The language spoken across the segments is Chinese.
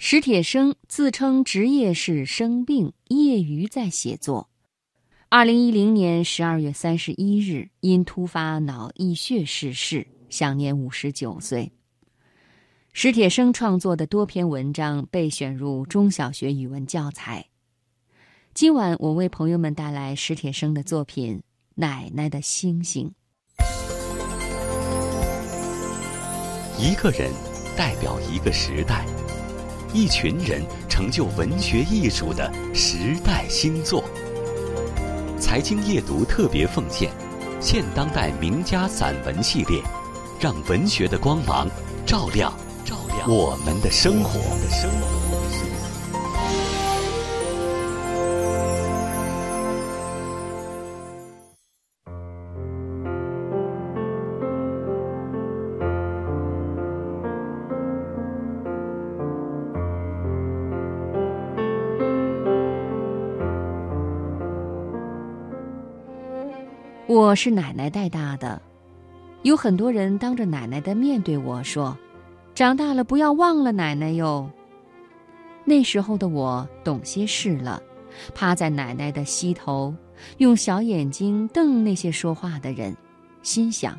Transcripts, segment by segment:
史铁生自称职业是生病，业余在写作。二零一零年十二月三十一日，因突发脑溢血逝世，享年五十九岁。史铁生创作的多篇文章被选入中小学语文教材。今晚我为朋友们带来史铁生的作品《奶奶的星星》。一个人代表一个时代。一群人成就文学艺术的时代新作。财经夜读特别奉献现当代名家散文系列，让文学的光芒照亮照亮我们的生活。我是奶奶带大的，有很多人当着奶奶的面对我说：“长大了不要忘了奶奶哟。”那时候的我懂些事了，趴在奶奶的膝头，用小眼睛瞪那些说话的人，心想：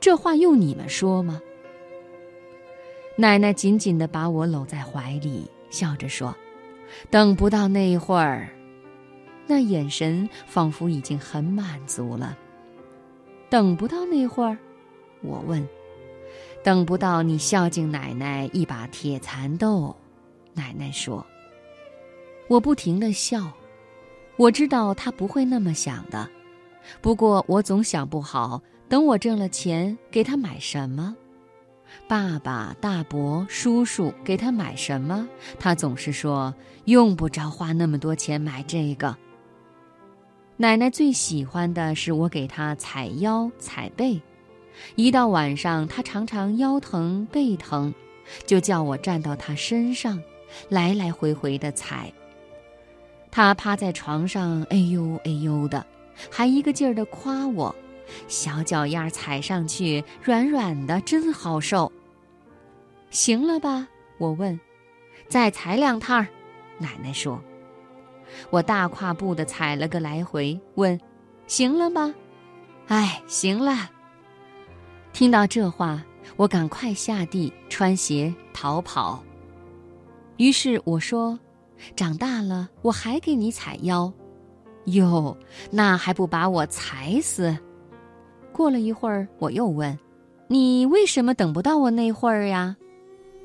这话用你们说吗？奶奶紧紧地把我搂在怀里，笑着说：“等不到那一会儿。”那眼神仿佛已经很满足了。等不到那会儿，我问：“等不到你孝敬奶奶一把铁蚕豆？”奶奶说：“我不停的笑，我知道她不会那么想的。不过我总想不好，等我挣了钱，给她买什么？爸爸、大伯、叔叔给她买什么？她总是说用不着花那么多钱买这个。”奶奶最喜欢的是我给她踩腰踩背，一到晚上她常常腰疼背疼，就叫我站到她身上，来来回回的踩。她趴在床上，哎呦哎呦的，还一个劲儿的夸我，小脚丫踩上去软软的，真好受。行了吧？我问。再踩两趟，奶奶说。我大跨步的踩了个来回，问：“行了吗？”“哎，行了。”听到这话，我赶快下地穿鞋逃跑。于是我说：“长大了，我还给你踩腰。”“哟，那还不把我踩死？”过了一会儿，我又问：“你为什么等不到我那会儿呀？”“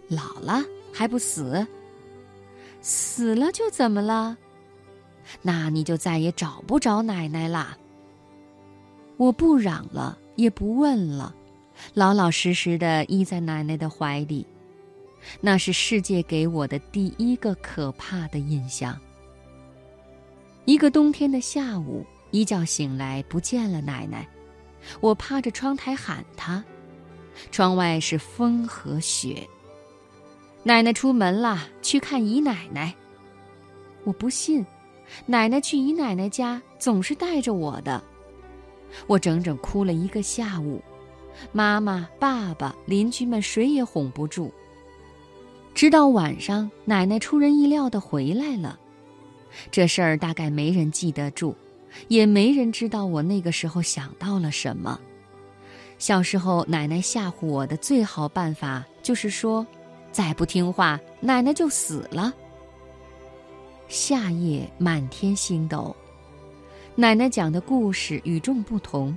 老了还不死？”“死了就怎么了？”那你就再也找不着奶奶啦。我不嚷了，也不问了，老老实实的依在奶奶的怀里。那是世界给我的第一个可怕的印象。一个冬天的下午，一觉醒来不见了奶奶，我趴着窗台喊她，窗外是风和雪。奶奶出门了，去看姨奶奶。我不信。奶奶去姨奶奶家总是带着我的，我整整哭了一个下午，妈妈、爸爸、邻居们谁也哄不住。直到晚上，奶奶出人意料的回来了，这事儿大概没人记得住，也没人知道我那个时候想到了什么。小时候，奶奶吓唬我的最好办法就是说，再不听话，奶奶就死了。夏夜满天星斗，奶奶讲的故事与众不同。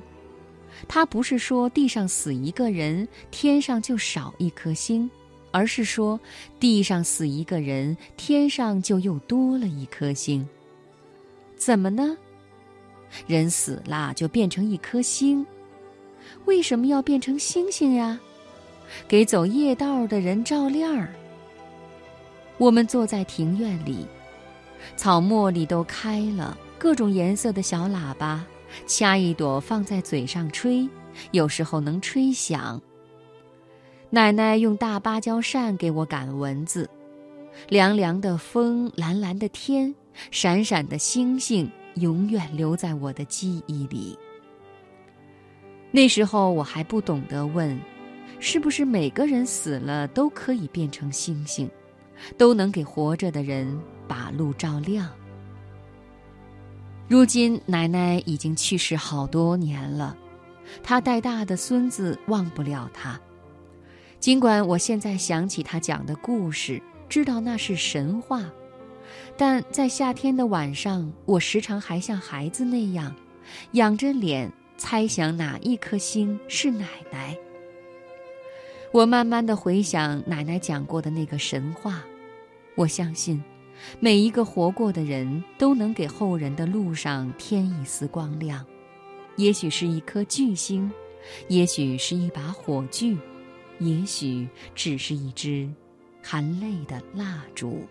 她不是说地上死一个人，天上就少一颗星，而是说地上死一个人，天上就又多了一颗星。怎么呢？人死了就变成一颗星，为什么要变成星星呀？给走夜道的人照亮儿。我们坐在庭院里。草茉莉都开了，各种颜色的小喇叭，掐一朵放在嘴上吹，有时候能吹响。奶奶用大芭蕉扇给我赶蚊子，凉凉的风，蓝蓝的天，闪闪的星星，永远留在我的记忆里。那时候我还不懂得问，是不是每个人死了都可以变成星星？都能给活着的人把路照亮。如今奶奶已经去世好多年了，她带大的孙子忘不了她。尽管我现在想起她讲的故事，知道那是神话，但在夏天的晚上，我时常还像孩子那样，仰着脸猜想哪一颗星是奶奶。我慢慢的回想奶奶讲过的那个神话，我相信。每一个活过的人都能给后人的路上添一丝光亮，也许是一颗巨星，也许是一把火炬，也许只是一支含泪的蜡烛。